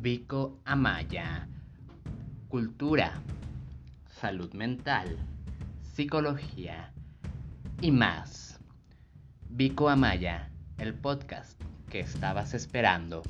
Vico Amaya. Cultura, salud mental, psicología y más. Vico Amaya, el podcast que estabas esperando.